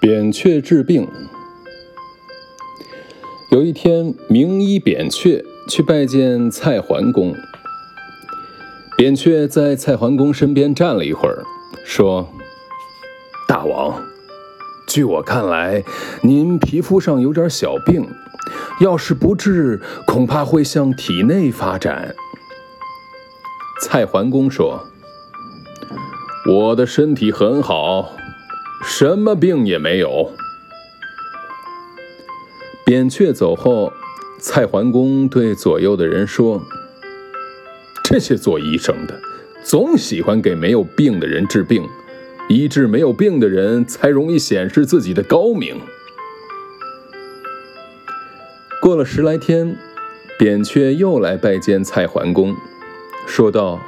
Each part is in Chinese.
扁鹊治病。有一天，名医扁鹊去拜见蔡桓公。扁鹊在蔡桓公身边站了一会儿，说：“大王，据我看来，您皮肤上有点小病，要是不治，恐怕会向体内发展。”蔡桓公说：“我的身体很好。”什么病也没有。扁鹊走后，蔡桓公对左右的人说：“这些做医生的，总喜欢给没有病的人治病，医治没有病的人才容易显示自己的高明。”过了十来天，扁鹊又来拜见蔡桓公，说道。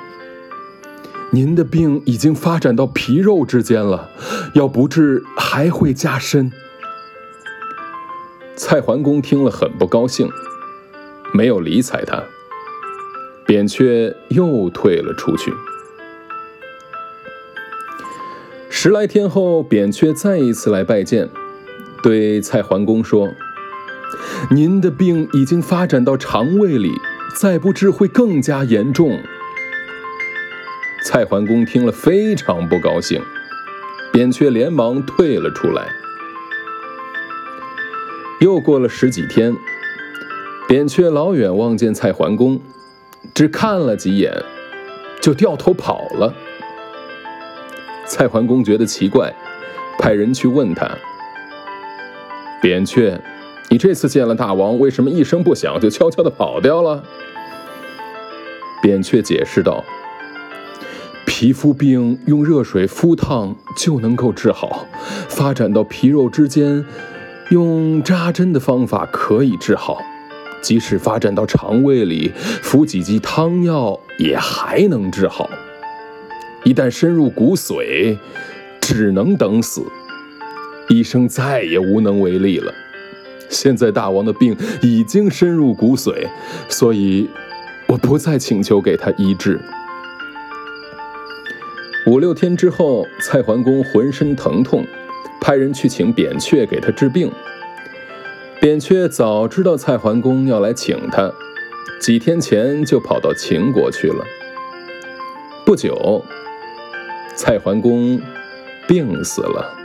您的病已经发展到皮肉之间了，要不治还会加深。蔡桓公听了很不高兴，没有理睬他。扁鹊又退了出去。十来天后，扁鹊再一次来拜见，对蔡桓公说：“您的病已经发展到肠胃里，再不治会更加严重。”蔡桓公听了非常不高兴，扁鹊连忙退了出来。又过了十几天，扁鹊老远望见蔡桓公，只看了几眼，就掉头跑了。蔡桓公觉得奇怪，派人去问他：“扁鹊，你这次见了大王，为什么一声不响就悄悄地跑掉了？”扁鹊解释道。皮肤病用热水敷烫就能够治好，发展到皮肉之间，用扎针的方法可以治好，即使发展到肠胃里，服几剂汤药也还能治好。一旦深入骨髓，只能等死，医生再也无能为力了。现在大王的病已经深入骨髓，所以我不再请求给他医治。五六天之后，蔡桓公浑身疼痛，派人去请扁鹊给他治病。扁鹊早知道蔡桓公要来请他，几天前就跑到秦国去了。不久，蔡桓公病死了。